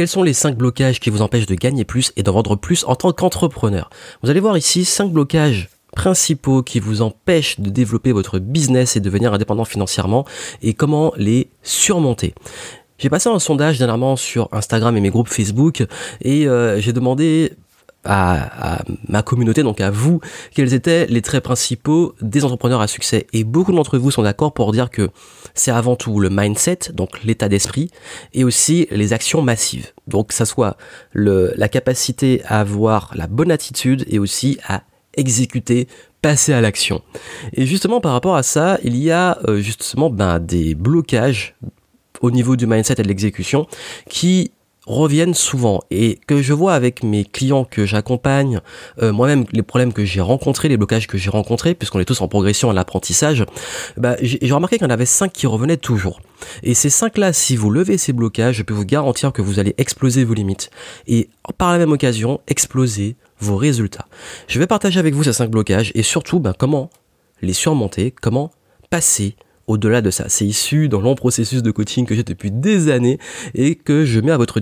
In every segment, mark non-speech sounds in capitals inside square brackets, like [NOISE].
quels sont les 5 blocages qui vous empêchent de gagner plus et de vendre plus en tant qu'entrepreneur? Vous allez voir ici 5 blocages principaux qui vous empêchent de développer votre business et devenir indépendant financièrement et comment les surmonter. J'ai passé un sondage dernièrement sur Instagram et mes groupes Facebook et euh, j'ai demandé à, ma communauté, donc à vous, quels étaient les traits principaux des entrepreneurs à succès. Et beaucoup d'entre vous sont d'accord pour dire que c'est avant tout le mindset, donc l'état d'esprit, et aussi les actions massives. Donc ça soit le, la capacité à avoir la bonne attitude et aussi à exécuter passer à l'action. Et justement par rapport à ça, il y a euh, justement ben, des blocages au niveau du mindset et de l'exécution qui reviennent souvent et que je vois avec mes clients que j'accompagne, euh, moi-même les problèmes que j'ai rencontrés, les blocages que j'ai rencontrés, puisqu'on est tous en progression à l'apprentissage, bah, j'ai remarqué qu'il y en avait cinq qui revenaient toujours. Et ces cinq-là, si vous levez ces blocages, je peux vous garantir que vous allez exploser vos limites. Et par la même occasion, exploser vos résultats. Je vais partager avec vous ces cinq blocages et surtout bah, comment les surmonter, comment passer au-delà de ça. C'est issu dans long processus de coaching que j'ai depuis des années et que je mets à votre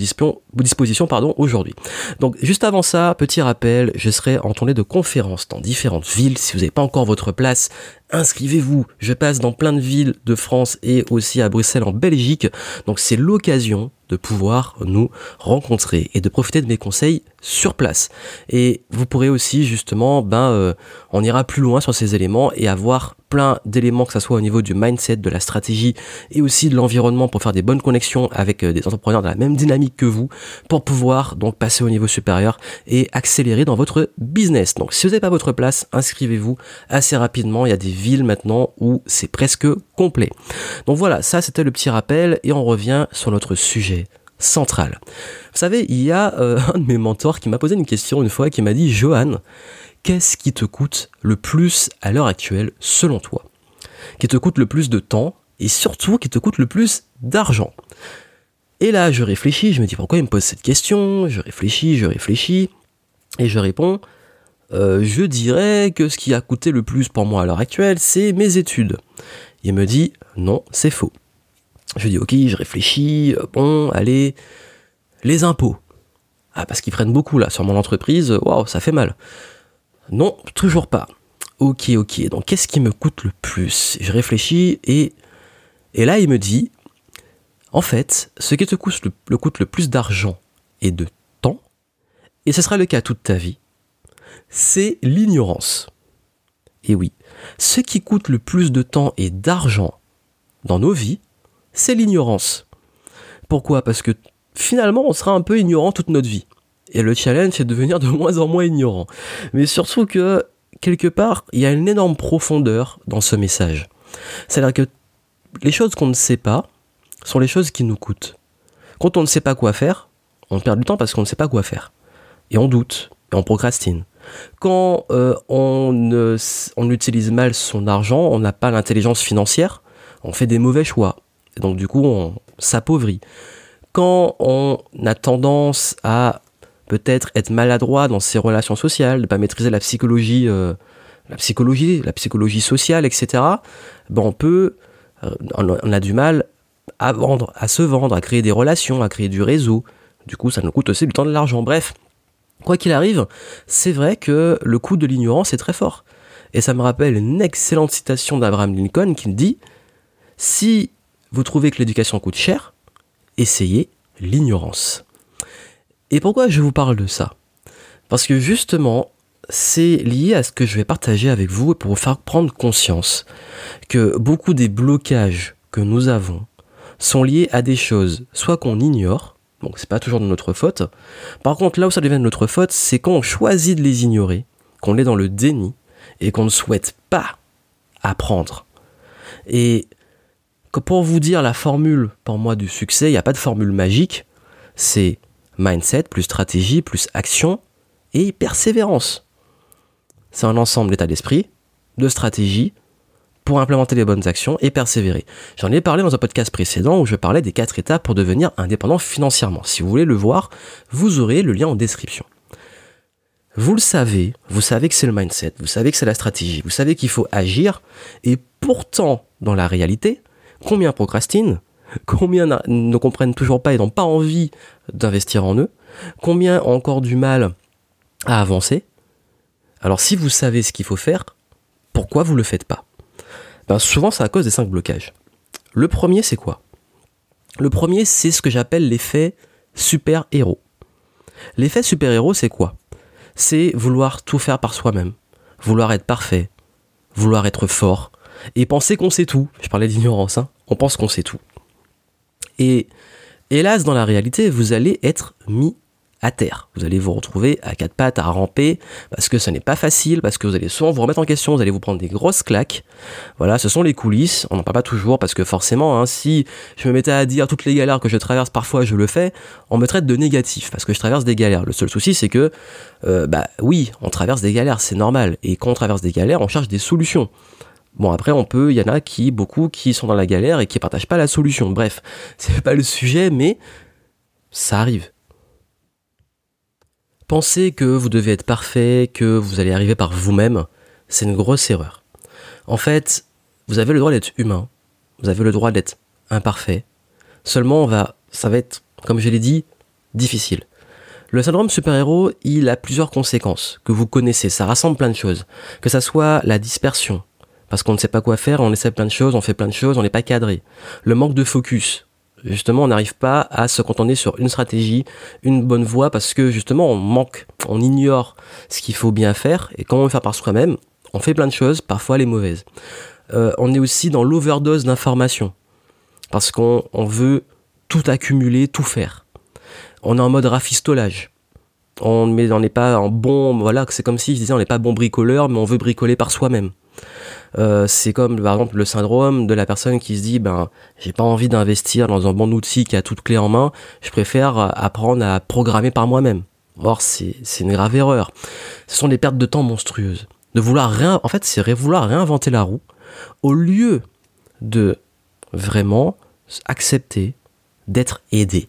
disposition pardon, aujourd'hui. Donc juste avant ça, petit rappel, je serai en tournée de conférences dans différentes villes. Si vous n'avez pas encore votre place, inscrivez-vous. Je passe dans plein de villes de France et aussi à Bruxelles en Belgique. Donc c'est l'occasion de pouvoir nous rencontrer et de profiter de mes conseils sur place. Et vous pourrez aussi justement, ben, euh, on ira plus loin sur ces éléments et avoir plein d'éléments, que ce soit au niveau du mindset, de la stratégie et aussi de l'environnement pour faire des bonnes connexions avec euh, des entrepreneurs de la même dynamique que vous pour pouvoir donc passer au niveau supérieur et accélérer dans votre business. Donc si vous n'avez pas votre place, inscrivez-vous assez rapidement. Il y a des villes maintenant où c'est presque complet. Donc voilà, ça c'était le petit rappel et on revient sur notre sujet central. Vous savez, il y a euh, [LAUGHS] un de mes mentors qui m'a posé une question une fois qui m'a dit Johan, qu'est-ce qui te coûte le plus à l'heure actuelle selon toi? Qui te coûte le plus de temps et surtout qui te coûte le plus d'argent? Et là, je réfléchis, je me dis pourquoi il me pose cette question? Je réfléchis, je réfléchis et je réponds euh, je dirais que ce qui a coûté le plus pour moi à l'heure actuelle, c'est mes études. Il me dit non, c'est faux. Je dis ok, je réfléchis, euh, bon, allez, les impôts. Ah, parce qu'ils prennent beaucoup là sur mon entreprise, waouh, ça fait mal. Non, toujours pas. Ok, ok, donc qu'est-ce qui me coûte le plus? Je réfléchis et, et là il me dit, en fait, ce qui te coûte le, plus d'argent et de temps, et ce sera le cas toute ta vie, c'est l'ignorance. Et oui, ce qui coûte le plus de temps et d'argent dans nos vies, c'est l'ignorance. Pourquoi? Parce que finalement, on sera un peu ignorant toute notre vie. Et le challenge, c'est de devenir de moins en moins ignorant. Mais surtout que, quelque part, il y a une énorme profondeur dans ce message. C'est-à-dire que les choses qu'on ne sait pas sont les choses qui nous coûtent. Quand on ne sait pas quoi faire, on perd du temps parce qu'on ne sait pas quoi faire. Et on doute, et on procrastine. Quand euh, on, utilise mal son argent, on n'a pas l'intelligence financière, on fait des mauvais choix. Et donc du coup, on s'appauvrit. Quand on a tendance à peut-être être maladroit dans ses relations sociales, ne pas maîtriser la psychologie, euh, la psychologie, la psychologie sociale, etc. Ben on peut, euh, on a du mal à vendre, à se vendre, à créer des relations, à créer du réseau. Du coup, ça nous coûte aussi du temps de l'argent. Bref, quoi qu'il arrive, c'est vrai que le coût de l'ignorance est très fort. Et ça me rappelle une excellente citation d'Abraham Lincoln qui dit Si vous trouvez que l'éducation coûte cher, essayez l'ignorance. Et pourquoi je vous parle de ça? Parce que justement, c'est lié à ce que je vais partager avec vous pour vous faire prendre conscience que beaucoup des blocages que nous avons sont liés à des choses soit qu'on ignore, donc c'est pas toujours de notre faute. Par contre, là où ça devient de notre faute, c'est quand on choisit de les ignorer, qu'on est dans le déni et qu'on ne souhaite pas apprendre. Et que pour vous dire la formule pour moi du succès, il n'y a pas de formule magique, c'est mindset plus stratégie plus action et persévérance. C'est un ensemble d'état d'esprit, de stratégie pour implémenter les bonnes actions et persévérer. J'en ai parlé dans un podcast précédent où je parlais des quatre étapes pour devenir indépendant financièrement. Si vous voulez le voir, vous aurez le lien en description. Vous le savez, vous savez que c'est le mindset, vous savez que c'est la stratégie, vous savez qu'il faut agir, et pourtant, dans la réalité, combien procrastinent Combien ne comprennent toujours pas et n'ont pas envie d'investir en eux Combien ont encore du mal à avancer Alors si vous savez ce qu'il faut faire, pourquoi vous ne le faites pas? Ben, Souvent c'est à cause des cinq blocages. Le premier c'est quoi? Le premier c'est ce que j'appelle l'effet super-héros. L'effet super-héros c'est quoi? C'est vouloir tout faire par soi-même, vouloir être parfait, vouloir être fort, et penser qu'on sait tout. Je parlais d'ignorance, hein. on pense qu'on sait tout. Et hélas, dans la réalité, vous allez être mis à terre. Vous allez vous retrouver à quatre pattes, à ramper, parce que ce n'est pas facile, parce que vous allez souvent vous remettre en question, vous allez vous prendre des grosses claques. Voilà, ce sont les coulisses. On n'en parle pas toujours, parce que forcément, hein, si je me mettais à dire toutes les galères que je traverse, parfois je le fais, on me traite de négatif, parce que je traverse des galères. Le seul souci, c'est que, euh, bah oui, on traverse des galères, c'est normal. Et quand on traverse des galères, on cherche des solutions. Bon après on peut, il y en a qui, beaucoup, qui sont dans la galère et qui partagent pas la solution. Bref, [LAUGHS] c'est pas le sujet, mais ça arrive. Penser que vous devez être parfait, que vous allez arriver par vous-même, c'est une grosse erreur. En fait, vous avez le droit d'être humain, vous avez le droit d'être imparfait. Seulement, ça va être, comme je l'ai dit, difficile. Le syndrome super-héros, il a plusieurs conséquences que vous connaissez. Ça rassemble plein de choses. Que ça soit la dispersion, parce qu'on ne sait pas quoi faire, on essaie plein de choses, on fait plein de choses, on n'est pas cadré. Le manque de focus. Justement, on n'arrive pas à se contenter sur une stratégie, une bonne voie, parce que justement, on manque, on ignore ce qu'il faut bien faire, et quand on veut faire par soi-même, on fait plein de choses, parfois les mauvaises. Euh, on est aussi dans l'overdose d'informations, parce qu'on veut tout accumuler, tout faire. On est en mode rafistolage. On n'est pas en bon, voilà, c'est comme si je disais on n'est pas bon bricoleur, mais on veut bricoler par soi-même. Euh, c'est comme par exemple le syndrome de la personne qui se dit ben j'ai pas envie d'investir dans un bon outil qui a toute clé en main, je préfère apprendre à programmer par moi-même. Or c'est une grave erreur. Ce sont des pertes de temps monstrueuses. De vouloir rien, en fait c'est vouloir réinventer la roue au lieu de vraiment accepter d'être aidé,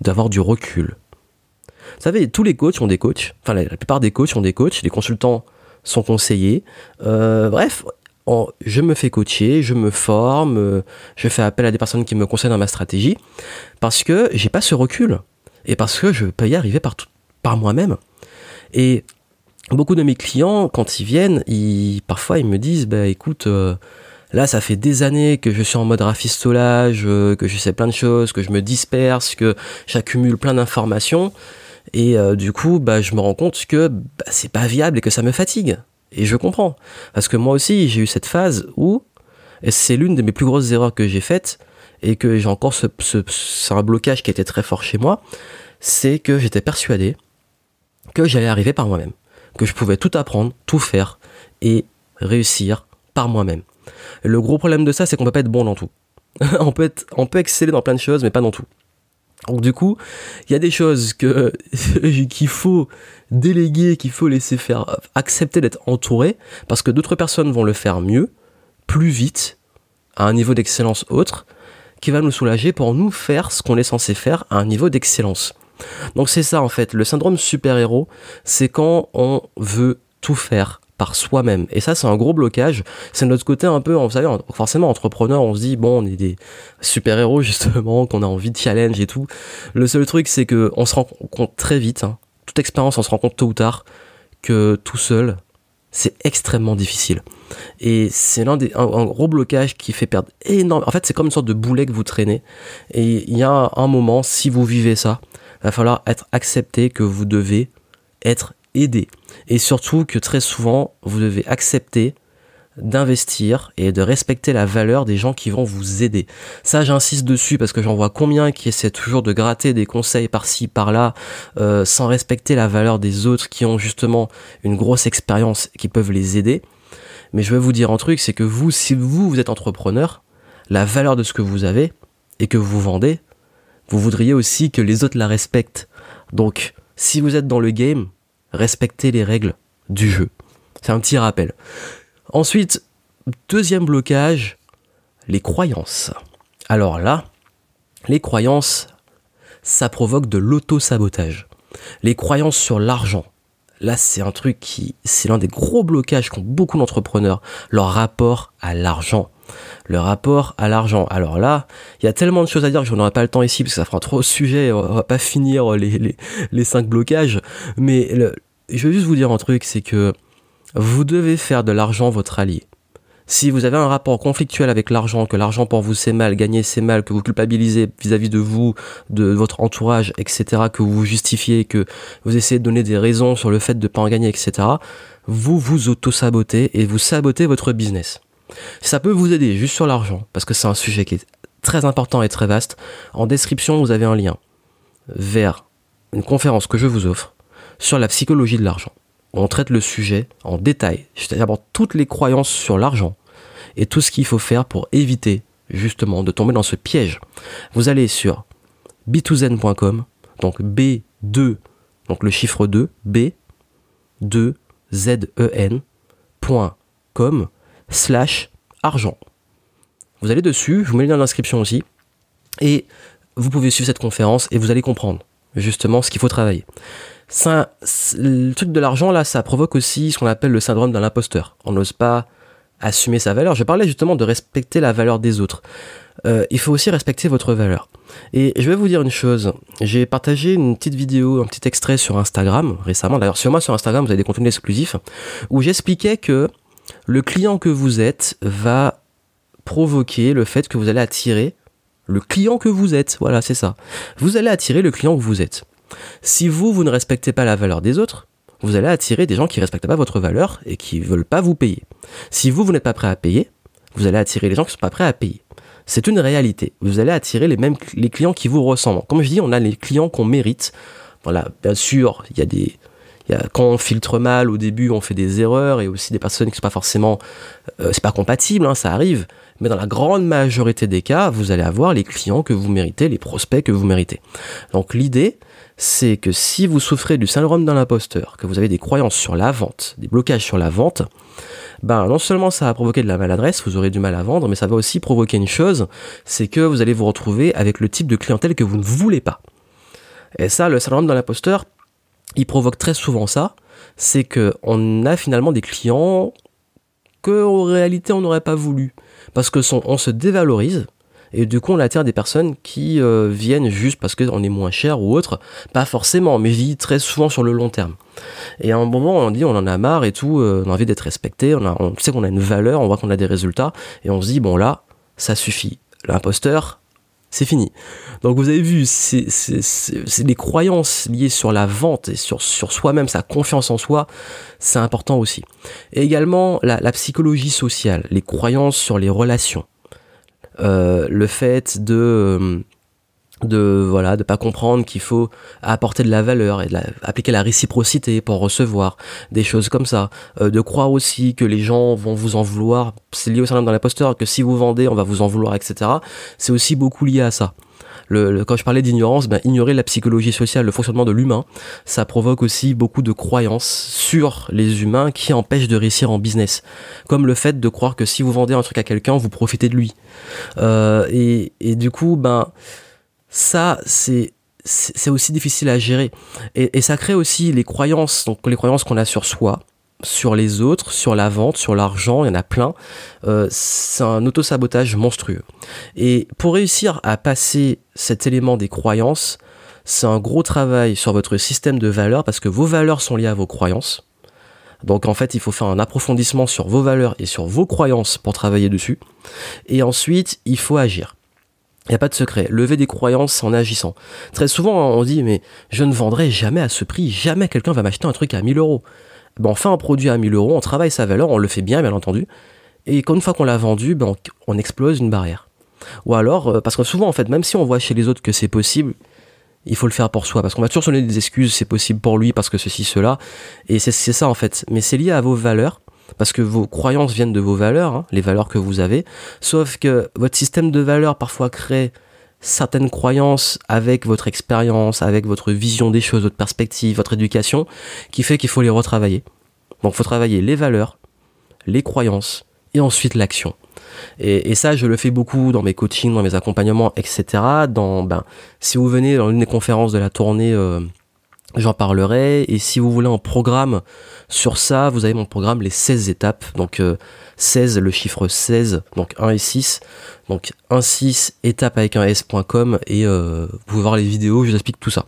d'avoir du recul. Vous savez, tous les coachs ont des coachs, enfin la plupart des coachs ont des coachs, les consultants sont conseillers. Euh, bref, je me fais coacher, je me forme, euh, je fais appel à des personnes qui me conseillent dans ma stratégie, parce que j'ai pas ce recul, et parce que je peux y arriver par, moi-même. Et beaucoup de mes clients, quand ils viennent, parfois ils me disent, bah écoute, euh, là ça fait des années que je suis en mode rafistolage, que je sais plein de choses, que je me disperse, que j'accumule plein d'informations. Et euh, du coup, bah, je me rends compte que bah, c'est pas viable et que ça me fatigue. Et je comprends. Parce que moi aussi, j'ai eu cette phase où, c'est l'une de mes plus grosses erreurs que j'ai faites, et que j'ai encore ce, ce, un blocage qui était très fort chez moi, c'est que j'étais persuadé que j'allais arriver par moi-même. Que je pouvais tout apprendre, tout faire, et réussir par moi-même. Le gros problème de ça, c'est qu'on peut pas être bon dans tout. [LAUGHS] on, peut on peut exceller dans plein de choses, mais pas dans tout. Donc du coup, il y a des choses [LAUGHS] qu'il faut déléguer, qu'il faut laisser faire, accepter d'être entouré, parce que d'autres personnes vont le faire mieux, plus vite, à un niveau d'excellence autre, qui va nous soulager pour nous faire ce qu'on est censé faire à un niveau d'excellence. Donc c'est ça en fait, le syndrome super-héros, c'est quand on veut tout faire par soi-même. Et ça, c'est un gros blocage. C'est notre côté un peu, vous savez, forcément, entrepreneur, on se dit, bon, on est des super-héros, [LAUGHS] justement, qu'on a envie de challenge et tout. Le seul truc, c'est que on se rend compte très vite, hein, toute expérience, on se rend compte tôt ou tard, que tout seul, c'est extrêmement difficile. Et c'est l'un des, un, gros blocage qui fait perdre énormément. En fait, c'est comme une sorte de boulet que vous traînez. Et il y a un moment, si vous vivez ça, il va falloir être accepté que vous devez être aidé. Et surtout que très souvent, vous devez accepter d'investir et de respecter la valeur des gens qui vont vous aider. Ça, j'insiste dessus parce que j'en vois combien qui essaient toujours de gratter des conseils par-ci, par-là, euh, sans respecter la valeur des autres qui ont justement une grosse expérience qui peuvent les aider. Mais je vais vous dire un truc, c'est que vous, si vous, vous êtes entrepreneur, la valeur de ce que vous avez et que vous vendez, vous voudriez aussi que les autres la respectent. Donc, si vous êtes dans le game, respecter les règles du jeu. C'est un petit rappel. Ensuite, deuxième blocage, les croyances. Alors là, les croyances, ça provoque de l'auto-sabotage. Les croyances sur l'argent. Là, c'est un truc qui, c'est l'un des gros blocages qu'ont beaucoup d'entrepreneurs, leur rapport à l'argent. Le rapport à l'argent. Alors là, il y a tellement de choses à dire que je n'aurai pas le temps ici parce que ça fera trop de sujets. On va pas finir les, les, cinq blocages. Mais je veux juste vous dire un truc, c'est que vous devez faire de l'argent votre allié. Si vous avez un rapport conflictuel avec l'argent, que l'argent pour vous c'est mal, gagner c'est mal, que vous culpabilisez vis-à-vis de vous, de votre entourage, etc., que vous vous justifiez, que vous essayez de donner des raisons sur le fait de ne pas en gagner, etc., vous vous auto-sabotez et vous sabotez votre business. Ça peut vous aider juste sur l'argent, parce que c'est un sujet qui est très important et très vaste. En description, vous avez un lien vers une conférence que je vous offre sur la psychologie de l'argent on traite le sujet en détail, c'est-à-dire toutes les croyances sur l'argent et tout ce qu'il faut faire pour éviter justement de tomber dans ce piège. Vous allez sur b2zen.com, donc B2, donc le chiffre 2, B2zen.com slash argent. Vous allez dessus, je vous mets le lien d'inscription aussi, et vous pouvez suivre cette conférence et vous allez comprendre justement ce qu'il faut travailler le truc de l'argent, là, ça provoque aussi ce qu'on appelle le syndrome d'un imposteur. On n'ose pas assumer sa valeur. Je parlais justement de respecter la valeur des autres. Euh, il faut aussi respecter votre valeur. Et je vais vous dire une chose. J'ai partagé une petite vidéo, un petit extrait sur Instagram récemment. D'ailleurs, sur moi, sur Instagram, vous avez des contenus exclusifs où j'expliquais que le client que vous êtes va provoquer le fait que vous allez attirer le client que vous êtes. Voilà, c'est ça. Vous allez attirer le client que vous êtes. Si vous, vous ne respectez pas la valeur des autres, vous allez attirer des gens qui ne respectent pas votre valeur et qui ne veulent pas vous payer. Si vous, vous n'êtes pas prêt à payer, vous allez attirer les gens qui ne sont pas prêts à payer. C'est une réalité. Vous allez attirer les mêmes les clients qui vous ressemblent. Comme je dis, on a les clients qu'on mérite. Voilà, bien sûr, il y a des quand on filtre mal au début, on fait des erreurs et aussi des personnes qui sont pas forcément, euh, c'est pas compatible, hein, ça arrive. Mais dans la grande majorité des cas, vous allez avoir les clients que vous méritez, les prospects que vous méritez. Donc l'idée, c'est que si vous souffrez du syndrome d'un imposteur, que vous avez des croyances sur la vente, des blocages sur la vente, ben non seulement ça va provoquer de la maladresse, vous aurez du mal à vendre, mais ça va aussi provoquer une chose, c'est que vous allez vous retrouver avec le type de clientèle que vous ne voulez pas. Et ça, le syndrome d'un imposteur, il provoque très souvent ça, c'est que on a finalement des clients que en réalité on n'aurait pas voulu, parce que on se dévalorise et du coup, on attire des personnes qui euh, viennent juste parce qu'on est moins cher ou autre. Pas forcément, mais vit très souvent sur le long terme. Et à un moment, on dit on en a marre et tout, euh, on a envie d'être respecté, on sait qu'on a une valeur, on voit qu'on a des résultats, et on se dit bon là, ça suffit. L'imposteur, c'est fini. Donc vous avez vu, c'est des croyances liées sur la vente et sur, sur soi-même, sa confiance en soi, c'est important aussi. Et également la, la, psychologie sociale, les croyances sur les relations. Euh, le fait de euh, de voilà de pas comprendre qu'il faut apporter de la valeur et de appliquer la réciprocité pour recevoir des choses comme ça euh, de croire aussi que les gens vont vous en vouloir c'est lié au syndrome dans l'imposteur que si vous vendez on va vous en vouloir etc c'est aussi beaucoup lié à ça le, quand je parlais d'ignorance, ben, ignorer la psychologie sociale, le fonctionnement de l'humain, ça provoque aussi beaucoup de croyances sur les humains qui empêchent de réussir en business. Comme le fait de croire que si vous vendez un truc à quelqu'un, vous profitez de lui. Euh, et, et, du coup, ben, ça, c'est c'est aussi difficile à gérer. Et, ça crée aussi les croyances, donc les croyances qu'on a sur soi, sur les autres, sur la vente, sur l'argent, il y en a plein. Euh, c'est un auto-sabotage monstrueux. Et pour réussir à passer cet élément des croyances, c'est un gros travail sur votre système de valeurs parce que vos valeurs sont liées à vos croyances. Donc en fait, il faut faire un approfondissement sur vos valeurs et sur vos croyances pour travailler dessus. Et ensuite, il faut agir. Il n'y a pas de secret. Lever des croyances en agissant. Très souvent, on dit, mais je ne vendrai jamais à ce prix. Jamais quelqu'un va m'acheter un truc à 1000 euros ben on fait un produit à 1000 euros, on travaille sa valeur, on le fait bien, bien entendu. Et une fois qu'on l'a vendu, ben on, explose une barrière. Ou alors, euh, parce que souvent, en fait, même si on voit chez les autres que c'est possible, il faut le faire pour soi. Parce qu'on va toujours se donner des excuses, c'est possible pour lui, parce que ceci, cela. Et c'est ça, en fait. Mais c'est lié à vos valeurs. Parce que vos croyances viennent de vos valeurs, hein, les valeurs que vous avez. Sauf que votre système de valeurs parfois crée certaines croyances avec votre expérience, avec votre vision des choses, votre perspective, votre éducation, qui fait qu'il faut les retravailler. Donc il faut travailler les valeurs, les croyances et ensuite l'action. Et, ça, je le fais beaucoup dans mes coachings, dans mes accompagnements, etc. Dans, ben, si vous venez dans une des conférences de la tournée euh, j'en parlerai. Et si vous voulez un programme sur ça, vous avez mon programme Les 16 étapes. Donc 16, le chiffre 16, donc 1 et 6. Donc 1, 6, étape avec un s.com et vous pouvez voir les vidéos, je vous explique tout ça.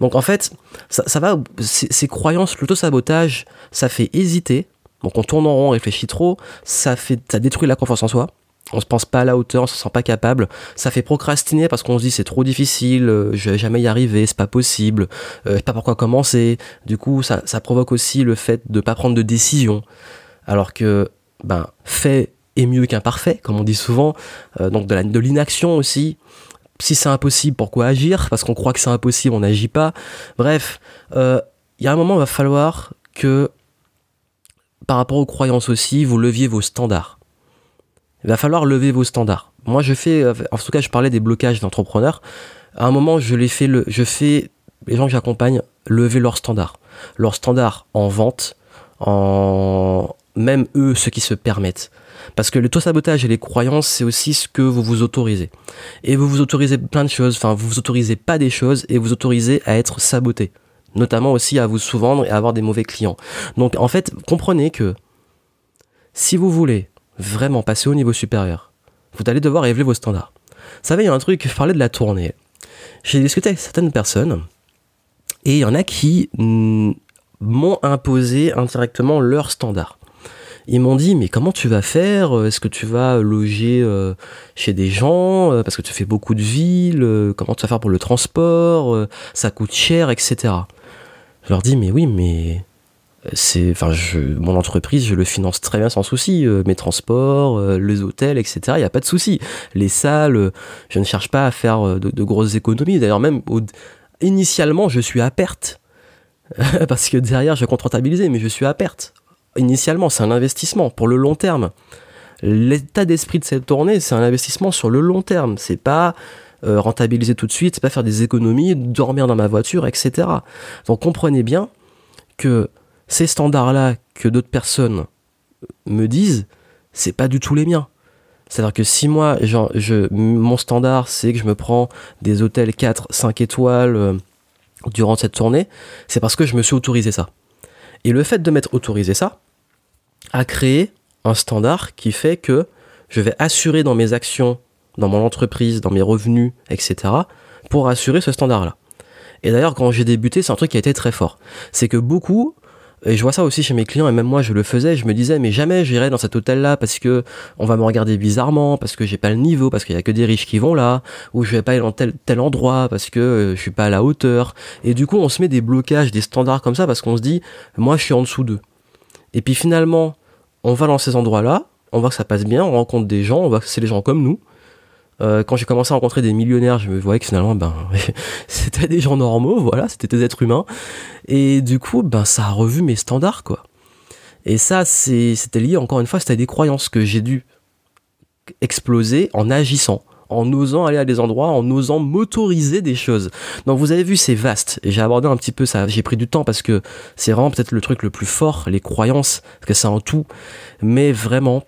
Donc en fait, ça, ça va, ces croyances, l'auto-sabotage, ça fait hésiter. Donc on tourne en rond, on réfléchit trop, ça, fait, ça détruit la confiance en soi on se pense pas à la hauteur, on se sent pas capable. Ça fait procrastiner parce qu'on se dit c'est trop difficile, euh, je vais jamais y arriver, c'est pas possible, euh, sais pas pourquoi commencer. Du coup, ça, provoque aussi le fait de pas prendre de décision. Alors que, ben, fait est mieux qu'imparfait, comme on dit souvent. Euh, donc de, l'inaction aussi. Si c'est impossible, pourquoi agir? Parce qu'on croit que c'est impossible, on n'agit pas. Bref, il y a un moment, il va falloir que, par rapport aux croyances aussi, vous leviez vos standards il va falloir lever vos standards. Moi, je fais, euh, en tout cas, je parlais des blocages d'entrepreneurs. À un moment, je les fais, le, je fais les gens que j'accompagne lever leurs standards. Leurs standards en vente, en même eux, ceux qui se permettent. Parce que le taux sabotage et les croyances, c'est aussi ce que vous vous autorisez. Et vous vous autorisez plein de choses. Enfin, vous vous autorisez pas des choses et vous autorisez à être saboté. Notamment aussi à vous sous-vendre et à avoir des mauvais clients. Donc, en fait, comprenez que si vous voulez vraiment passer au niveau supérieur, vous allez devoir élever vos standards. Vous savez, il y a un truc, je parlais de la tournée. J'ai discuté avec certaines personnes et il y en a qui mm, m'ont imposé indirectement leurs standards. Ils m'ont dit mais comment tu vas faire? Est-ce que tu vas loger euh, chez des gens euh, parce que tu fais beaucoup de villes euh, Comment tu vas faire pour le transport Ça coûte cher, etc. Je leur dis mais oui mais c'est enfin mon entreprise je le finance très bien sans souci euh, mes transports euh, les hôtels etc il y a pas de souci. Les salles euh, je ne cherche pas à faire de, grosses économies. D'ailleurs même initialement je suis à perte. [LAUGHS] Parce que derrière je compte rentabiliser mais je suis à perte. Initialement c'est un investissement pour le long terme. L'état d'esprit de cette tournée c'est un investissement sur le long terme. C'est pas rentabiliser tout de suite c'est pas faire des économies dormir dans ma voiture etc donc comprenez bien que ces standards-là que d'autres personnes me disent, c'est pas du tout les miens. C'est-à-dire que si moi, genre, je, mon standard, c'est que je me prends des hôtels 4, 5 étoiles euh, durant cette tournée, c'est parce que je me suis autorisé ça. Et le fait de m'être autorisé ça a créé un standard qui fait que je vais assurer dans mes actions, dans mon entreprise, dans mes revenus, etc., pour assurer ce standard-là. Et d'ailleurs, quand j'ai débuté, c'est un truc qui a été très fort. C'est que beaucoup et je vois ça aussi chez mes clients, et même moi je le faisais, je me disais, mais jamais j'irai dans cet hôtel-là parce que on va me regarder bizarrement, parce que j'ai pas le niveau, parce qu'il y a que des riches qui vont là, ou je vais pas aller dans tel, tel endroit parce que euh, je suis pas à la hauteur. Et du coup, on se met des blocages, des standards comme ça parce qu'on se dit, moi je suis en dessous d'eux. Et puis finalement, on va dans ces endroits-là, on voit que ça passe bien, on rencontre des gens, on voit que c'est des gens comme nous, euh, quand j'ai commencé à rencontrer des millionnaires, je me voyais que finalement, ben, [LAUGHS] c'était des gens normaux, voilà, c'était des êtres humains. Et du coup, ben, ça a revu mes standards, quoi. Et ça, c'était lié, encore une fois, c'était des croyances que j'ai dû exploser en agissant en osant aller à des endroits, en osant m'autoriser des choses. Donc vous avez vu, c'est vaste. Et j'ai abordé un petit peu ça. J'ai pris du temps parce que c'est vraiment peut-être le truc le plus fort, les croyances, parce que c'est en tout. Mais vraiment,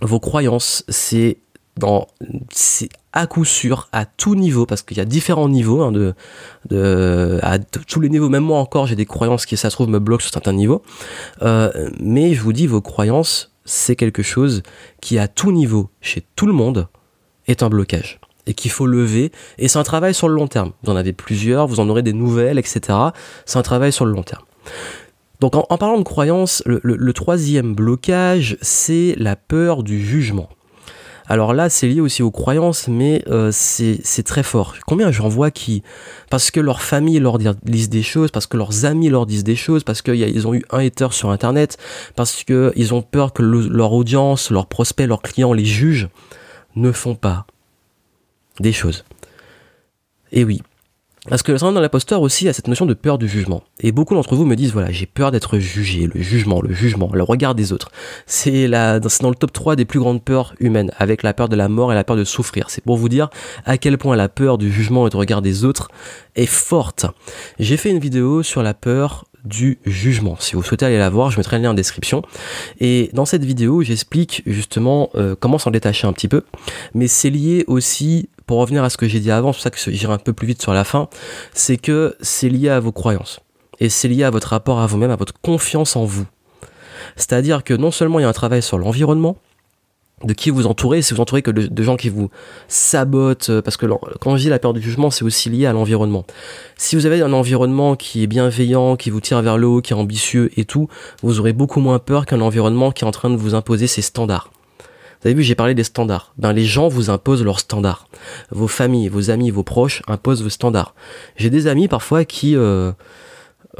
vos croyances, c'est dans c'est à coup sûr à tout niveau parce qu'il y a différents niveaux hein, de, à tous les niveaux même moi encore j'ai des croyances qui ça se trouve me bloquent sur certains niveaux. Euh, mais je vous dis vos croyances c'est quelque chose qui à tout niveau chez tout le monde est un blocage et qu'il faut lever. Et c'est un travail sur le long terme. Vous en avez plusieurs vous en aurez des nouvelles etc c'est un travail sur le long terme. Donc en, parlant de croyances le troisième blocage c'est la peur du jugement alors là, c'est lié aussi aux croyances, mais euh, c'est très fort. Combien j'en vois qui, parce que leur famille leur disent des choses, parce que leurs amis leur disent des choses, parce qu'ils ont eu un hater sur Internet, parce qu'ils ont peur que leur audience, leurs prospects, leurs clients les jugent, ne font pas des choses. Et oui, parce que le syndrome de l'imposteur aussi a cette notion de peur du jugement. Et beaucoup d'entre vous me disent, voilà, j'ai peur d'être jugé, le jugement, le jugement, le regard des autres. C'est dans le top 3 des plus grandes peurs humaines, avec la peur de la mort et la peur de souffrir. C'est pour vous dire à quel point la peur du jugement et du regard des autres est forte. J'ai fait une vidéo sur la peur du jugement. Si vous souhaitez aller la voir, je mettrai le lien en description. Et dans cette vidéo, j'explique justement euh, comment s'en détacher un petit peu. Mais c'est lié aussi pour revenir à ce que j'ai dit avant, c'est pour ça que j'irai un peu plus vite sur la fin, c'est que c'est lié à vos croyances. et c'est lié à votre rapport à vous-même, à votre confiance en vous. C'est-à-dire que non seulement il y a un travail sur l'environnement, de qui vous entourez, si vous entourez que de, gens qui vous sabotent, euh, parce que quand je dis la peur du jugement, c'est aussi lié à l'environnement. Si vous avez un environnement qui est bienveillant, qui vous tire vers le haut, qui est ambitieux et tout, vous aurez beaucoup moins peur qu'un environnement qui est en train de vous imposer ses standards. Vous avez vu, j'ai parlé des standards. Ben, les gens vous imposent leurs standards. Vos familles, vos amis, vos proches imposent vos standards. J'ai des amis parfois qui euh,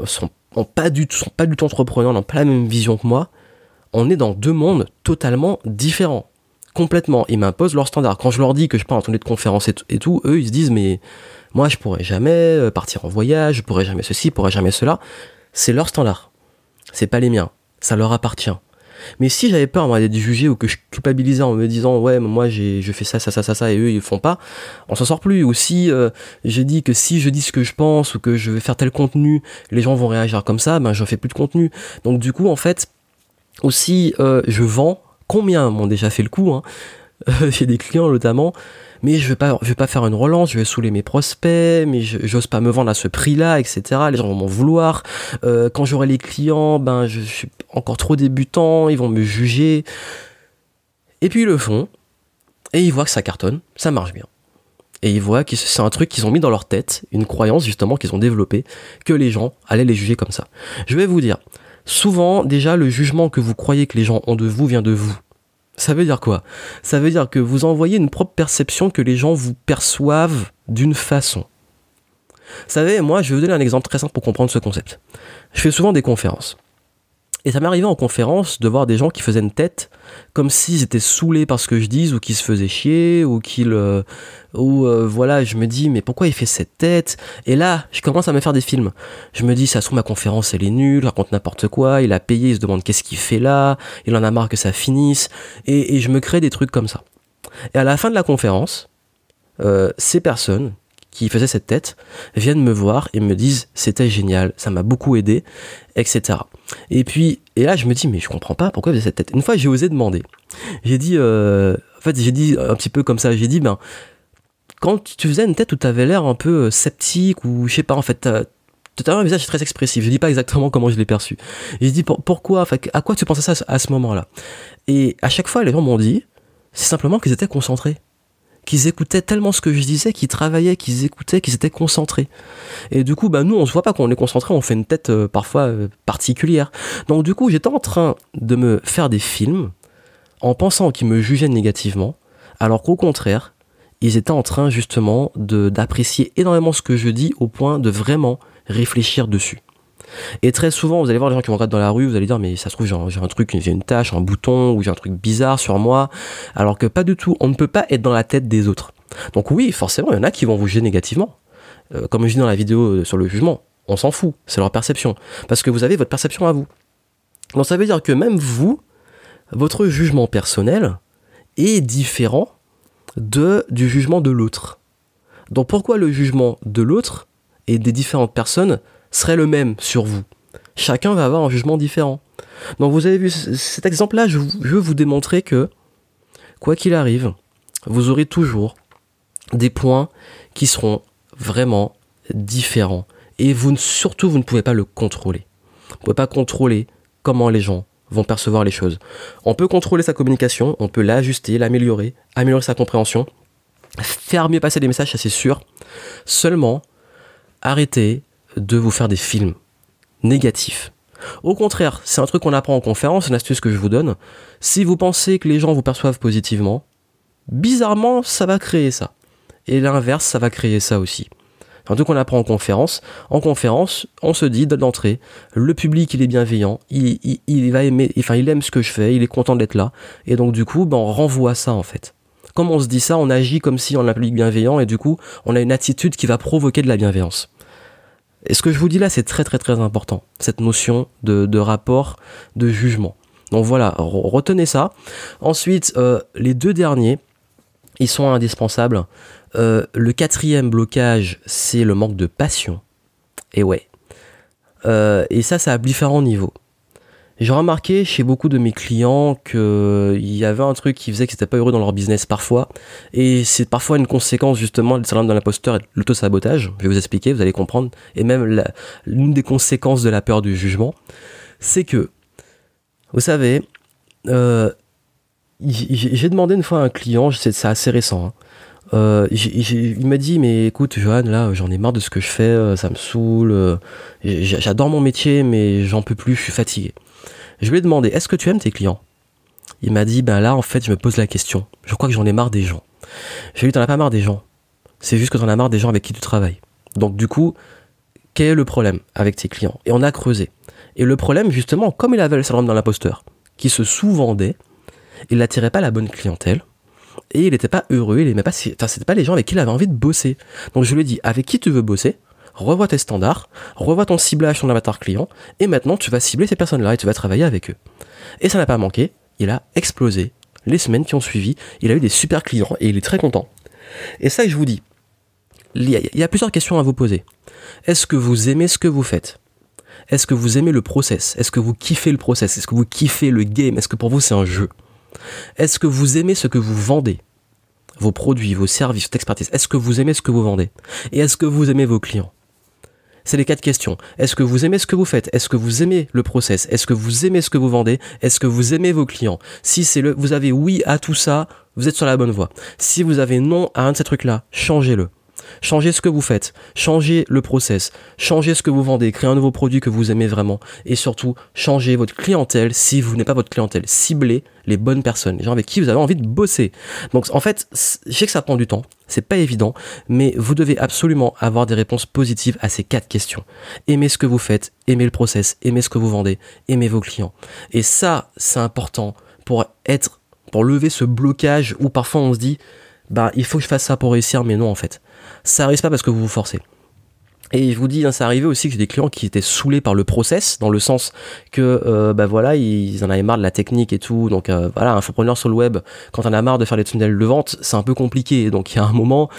sont, pas du, sont pas du tout entrepreneurs, n'ont pas la même vision que moi. On est dans deux mondes totalement différents complètement. Ils m'imposent leurs standards. Quand je leur dis que je pars en tournée de conférence et, tout, eux, ils se disent, mais moi, je pourrais jamais euh, partir en voyage, je pourrais jamais ceci, je pourrais jamais cela. C'est leur standard. C'est pas les miens. Ça leur appartient. Mais si j'avais peur moi d'être jugé ou que je culpabilisais en me disant ouais moi j'ai je fais ça ça ça ça ça et eux ils font pas, on s'en sort plus. Ou si euh, je dis que si je dis ce que je pense ou que je vais faire tel contenu, les gens vont réagir comme ça, ben je fais plus de contenu. Donc du coup en fait aussi euh, je vends combien m'ont déjà fait le coup, hein. [LAUGHS] j'ai des clients notamment, mais je vais pas, je vais pas faire une relance, je vais saouler mes prospects, mais j'ose pas me vendre à ce prix-là, etc. Les gens vont m'en vouloir. Euh, quand j'aurai les clients, ben je, suis encore trop débutant, ils vont me juger. Et puis ils le font, et ils voient que ça cartonne, ça marche bien. Et ils voient que c'est un truc qu'ils ont mis dans leur tête, une croyance justement qu'ils ont développée, que les gens allaient les juger comme ça. Je vais vous dire, souvent déjà le jugement que vous croyez que les gens ont de vous vient de vous. Ça veut dire quoi? Ça veut dire que vous envoyez une propre perception que les gens vous perçoivent d'une façon. Vous savez, moi, je vais vous donner un exemple très simple pour comprendre ce concept. Je fais souvent des conférences. Et ça m'est arrivé en conférence de voir des gens qui faisaient une tête comme s'ils étaient saoulés par ce que je dis ou qu'ils se faisaient chier ou qu'ils euh, ou euh, voilà je me dis mais pourquoi il fait cette tête? Et là je commence à me faire des films. Je me dis ça se trouve ma conférence elle est nulle raconte n'importe quoi il a payé il se demande qu'est-ce qu'il fait là il en a marre que ça finisse et, je me crée des trucs comme ça. Et à la fin de la conférence euh, ces personnes qui faisaient cette tête viennent me voir et me disent c'était génial, ça m'a beaucoup aidé, etc. Et puis, et là je me dis mais je comprends pas pourquoi vous avez cette tête. Une fois j'ai osé demander. J'ai dit, euh, en fait j'ai dit un petit peu comme ça, j'ai dit ben quand tu faisais une tête où tu avais l'air un peu euh, sceptique ou je sais pas en fait tu un visage très expressif. Je dis pas exactement comment je l'ai perçu. Et je dis pourquoi, à quoi tu pensais ça à ce moment-là? Et à chaque fois, les gens m'ont dit, c'est simplement qu'ils étaient concentrés qu'ils écoutaient tellement ce que je disais, qu'ils travaillaient, qu'ils écoutaient, qu'ils étaient concentrés. Et du coup, bah, nous, on se voit pas quand on est concentré, on fait une tête euh, parfois euh, particulière. Donc du coup, j'étais en train de me faire des films en pensant qu'ils me jugeaient négativement, alors qu'au contraire, ils étaient en train justement d'apprécier énormément ce que je dis au point de vraiment réfléchir dessus. Et très souvent, vous allez voir les gens qui vont regarder dans la rue, vous allez dire, mais ça se trouve, j'ai un, truc, j'ai une tâche, un bouton, ou j'ai un truc bizarre sur moi. Alors que pas du tout. On ne peut pas être dans la tête des autres. Donc oui, forcément, il y en a qui vont vous juger négativement. Euh, comme je dis dans la vidéo euh, sur le jugement, on s'en fout. C'est leur perception. Parce que vous avez votre perception à vous. Donc ça veut dire que même vous, votre jugement personnel est différent de, du jugement de l'autre. Donc pourquoi le jugement de l'autre et des différentes personnes serait le même sur vous. Chacun va avoir un jugement différent. Donc vous avez vu cet exemple-là, je, veux vous démontrer que, quoi qu'il arrive, vous aurez toujours des points qui seront vraiment différents. Et vous, surtout, vous ne pouvez pas le contrôler. Vous ne pouvez pas contrôler comment les gens vont percevoir les choses. On peut contrôler sa communication, on peut l'ajuster, l'améliorer, améliorer sa compréhension, faire mieux passer des messages, ça c'est sûr. Seulement, arrêtez de vous faire des films négatifs. Au contraire, c'est un truc qu'on apprend en conférence, une astuce que je vous donne. Si vous pensez que les gens vous perçoivent positivement, bizarrement, ça va créer ça. Et l'inverse, ça va créer ça aussi. Un truc qu'on apprend en conférence. En conférence, on se dit d'entrée, le public il est bienveillant, il, va aimer, enfin il aime ce que je fais, il est content d'être là. Et donc du coup, ben, on renvoie ça en fait. Comme on se dit ça, on agit comme si on a un public bienveillant et du coup, on a une attitude qui va provoquer de la bienveillance. Et ce que je vous dis là, c'est très très très important, cette notion de, rapport, de jugement. Donc voilà, retenez ça. Ensuite, euh, les deux derniers, ils sont indispensables. Euh, le quatrième blocage, c'est le manque de passion. Et ouais. Euh, et ça, ça à différents niveaux. J'ai remarqué chez beaucoup de mes clients qu'il y avait un truc qui faisait qu'ils n'étaient pas heureux dans leur business parfois. Et c'est parfois une conséquence justement du syndrome de l'imposteur et de l'auto-sabotage. Je vais vous expliquer, vous allez comprendre. Et même l'une des conséquences de la peur du jugement, c'est que, vous savez, euh, j'ai demandé une fois à un client, c'est assez récent, hein, euh, il m'a dit mais écoute Johan là j'en ai marre de ce que je fais euh, ça me saoule euh, j'adore mon métier mais j'en peux plus je suis fatigué. Je lui ai demandé est-ce que tu aimes tes clients? Il m'a dit ben là en fait je me pose la question. Je crois que j'en ai marre des gens. Je lui ai dit t'en as pas marre des gens. C'est juste que t'en as marre des gens avec qui tu travailles. Donc du coup quel est le problème avec tes clients? Et on a creusé. Et le problème justement comme il avait le syndrome dans l'imposteur qui se sous-vendait il n'attirait pas la bonne clientèle et il n'était pas heureux, il aimait pas, enfin, c'était pas les gens avec qui il avait envie de bosser. Donc je lui ai dit, avec qui tu veux bosser? Revois tes standards, revois ton ciblage, ton avatar client, et maintenant tu vas cibler ces personnes-là et tu vas travailler avec eux. Et ça n'a pas manqué, il a explosé. Les semaines qui ont suivi, il a eu des super clients et il est très content. Et ça, je vous dis, il y a plusieurs questions à vous poser. Est-ce que vous aimez ce que vous faites? Est-ce que vous aimez le process? Est-ce que vous kiffez le process? Est-ce que vous kiffez le game? Est-ce que pour vous c'est un jeu? Est-ce que vous aimez ce que vous vendez Vos produits, vos services, votre expertise. Est-ce que vous aimez ce que vous vendez Et est-ce que vous aimez vos clients c'est les quatre questions. Est-ce que vous aimez ce que vous faites Est-ce que vous aimez le process Est-ce que vous aimez ce que vous vendez Est-ce que vous aimez vos clients Si c'est le, vous avez oui à tout ça, vous êtes sur la bonne voie. Si vous avez non à un de ces trucs-là, changez-le. Changez ce que vous faites, changez le process, changez ce que vous vendez, créez un nouveau produit que vous aimez vraiment. Et surtout changez votre clientèle si vous n'êtes pas votre clientèle. Ciblez les bonnes personnes, les gens avec qui vous avez envie de bosser. Donc en fait, je sais que ça prend du temps, c'est pas évident, mais vous devez absolument avoir des réponses positives à ces quatre questions. Aimez ce que vous faites, aimez le process, aimez ce que vous vendez, aimez vos clients. Et ça, c'est important pour être pour lever ce blocage où parfois on se dit bah il faut que je fasse ça pour réussir. Mais non en fait ça arrive pas parce que vous vous forcez. Et je vous dis, hein, ça arrivait aussi que j'ai des clients qui étaient saoulés par le process, dans le sens que, euh, bah voilà, ils en avaient marre de la technique et tout. Donc euh, voilà, un entrepreneur sur le web, quand on a marre de faire les tunnels de vente, c'est un peu compliqué. Donc il y a un moment,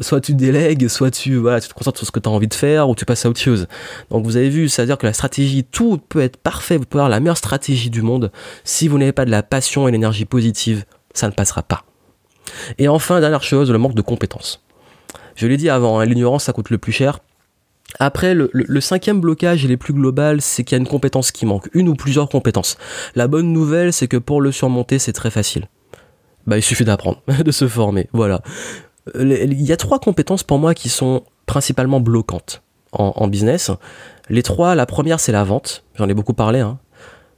soit tu délègues, soit tu, voilà, tu te concentres sur ce que tu as envie de faire, ou tu passes à autre chose. Donc vous avez vu, c'est-à-dire que la stratégie, tout peut être parfait, vous pouvez avoir la meilleure stratégie du monde. Si vous n'avez pas de la passion et l'énergie positive, ça ne passera pas. Et enfin, dernière chose, le manque de compétences. Je l'ai dit avant, hein, l'ignorance ça coûte le plus cher. Après, le, cinquième blocage, il est plus global, c'est qu'il y a une compétence qui manque, une ou plusieurs compétences. La bonne nouvelle, c'est que pour le surmonter, c'est très facile. Bah, il suffit d'apprendre, [LAUGHS] de se former, voilà. Il y a trois compétences pour moi qui sont principalement bloquantes en, en business. Les trois, la première, c'est la vente. J'en ai beaucoup parlé. Hein.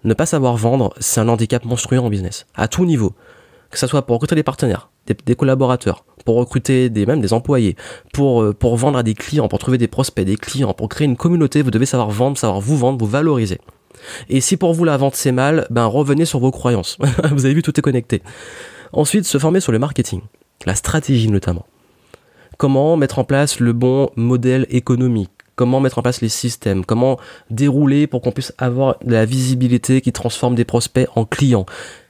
Ne pas savoir vendre, c'est un handicap monstrueux en business, à tout niveau. Que ce soit pour recruter des partenaires, des, collaborateurs, pour recruter des, même des employés, pour, euh, pour vendre à des clients, pour trouver des prospects, des clients, pour créer une communauté, vous devez savoir vendre, savoir vous vendre, vous valoriser. Et si pour vous la vente c'est mal, ben revenez sur vos croyances. [LAUGHS] vous avez vu, tout est connecté. Ensuite, se former sur le marketing, la stratégie notamment. Comment mettre en place le bon modèle économique? Comment mettre en place les systèmes, comment dérouler pour qu'on puisse avoir de la visibilité qui transforme des prospects en clients?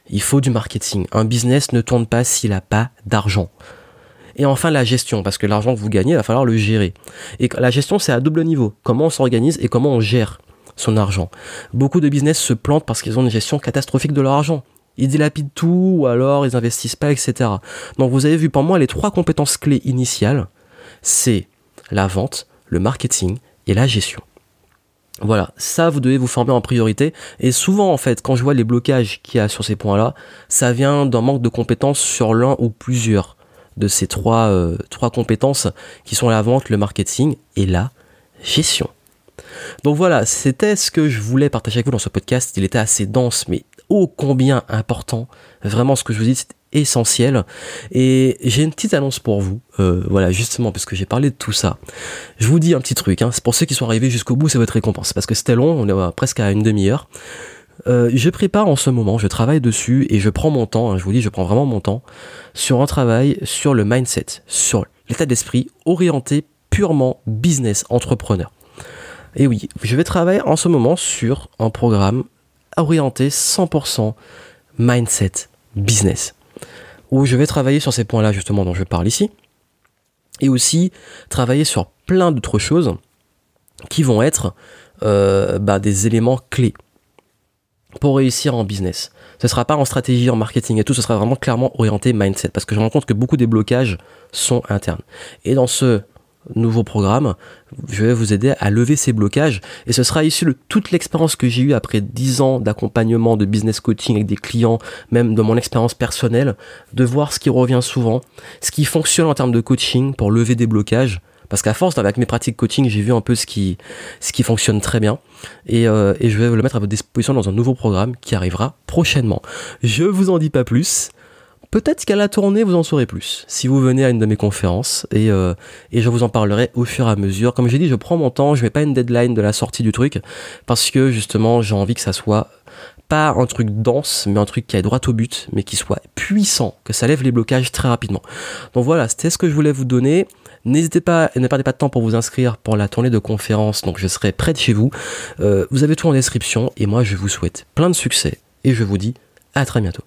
Il faut du marketing. Un business ne tourne pas s'il n'a pas d'argent. Et enfin la gestion, parce que l'argent que vous gagnez, il va falloir le gérer. Et la gestion, c'est à double niveau. Comment on s'organise et comment on gère son argent. Beaucoup de business se plantent parce qu'ils ont une gestion catastrophique de leur argent. Ils dilapident tout ou alors ils investissent pas, etc. Donc vous avez vu pour moi les trois compétences clés initiales, c'est la vente, le marketing et la gestion. Voilà, ça vous devez vous former en priorité. Et souvent en fait, quand je vois les blocages qu'il y a sur ces points-là, ça vient d'un manque de compétences sur l'un ou plusieurs de ces trois, euh, trois compétences qui sont la vente, le marketing et la gestion. Donc voilà, c'était ce que je voulais partager avec vous dans ce podcast. Il était assez dense, mais ô combien important. Vraiment, ce que je vous dis, essentiel. Et j'ai une petite annonce pour vous. Euh, voilà, justement, parce que j'ai parlé de tout ça. Je vous dis un petit truc. Hein. C'est pour ceux qui sont arrivés jusqu'au bout, c'est votre récompense. Parce que c'était long, on est presque à une demi-heure. Euh, je prépare en ce moment, je travaille dessus et je prends mon temps, hein, je vous dis, je prends vraiment mon temps sur un travail sur le mindset, sur l'état d'esprit orienté purement business, entrepreneur. Et oui, je vais travailler en ce moment sur un programme orienté 100% mindset, business où je vais travailler sur ces points-là justement dont je parle ici, et aussi travailler sur plein d'autres choses qui vont être euh, bah, des éléments clés. pour réussir en business. Ce sera pas en stratégie, en marketing et tout, ce sera vraiment clairement orienté mindset parce que je me rends compte que beaucoup des blocages sont internes. Et dans ce nouveau programme, je vais vous aider à lever ces blocages et ce sera issu de toute l'expérience que j'ai eue après 10 ans d'accompagnement, de business coaching avec des clients, même de mon expérience personnelle, de voir ce qui revient souvent, ce qui fonctionne en termes de coaching pour lever des blocages parce qu'à force, avec mes pratiques coaching, j'ai vu un peu ce qui, ce qui fonctionne très bien. Et, euh, et je vais le mettre à votre disposition dans un nouveau programme qui arrivera prochainement. Je vous en dis pas plus. Peut-être qu'à la tournée, vous en saurez plus si vous venez à une de mes conférences et, euh, et je vous en parlerai au fur et à mesure. Comme j'ai dit, je prends mon temps, je mets pas une deadline de la sortie du truc parce que justement, j'ai envie que ça soit pas un truc dense, mais un truc qui aille droit au but, mais qui soit puissant, que ça lève les blocages très rapidement. Donc voilà, c'était ce que je voulais vous donner. N'hésitez pas ne perdez pas de temps pour vous inscrire pour la tournée de conférence. Donc je serai près de chez vous. Euh, vous avez tout en description et moi je vous souhaite plein de succès et je vous dis à très bientôt.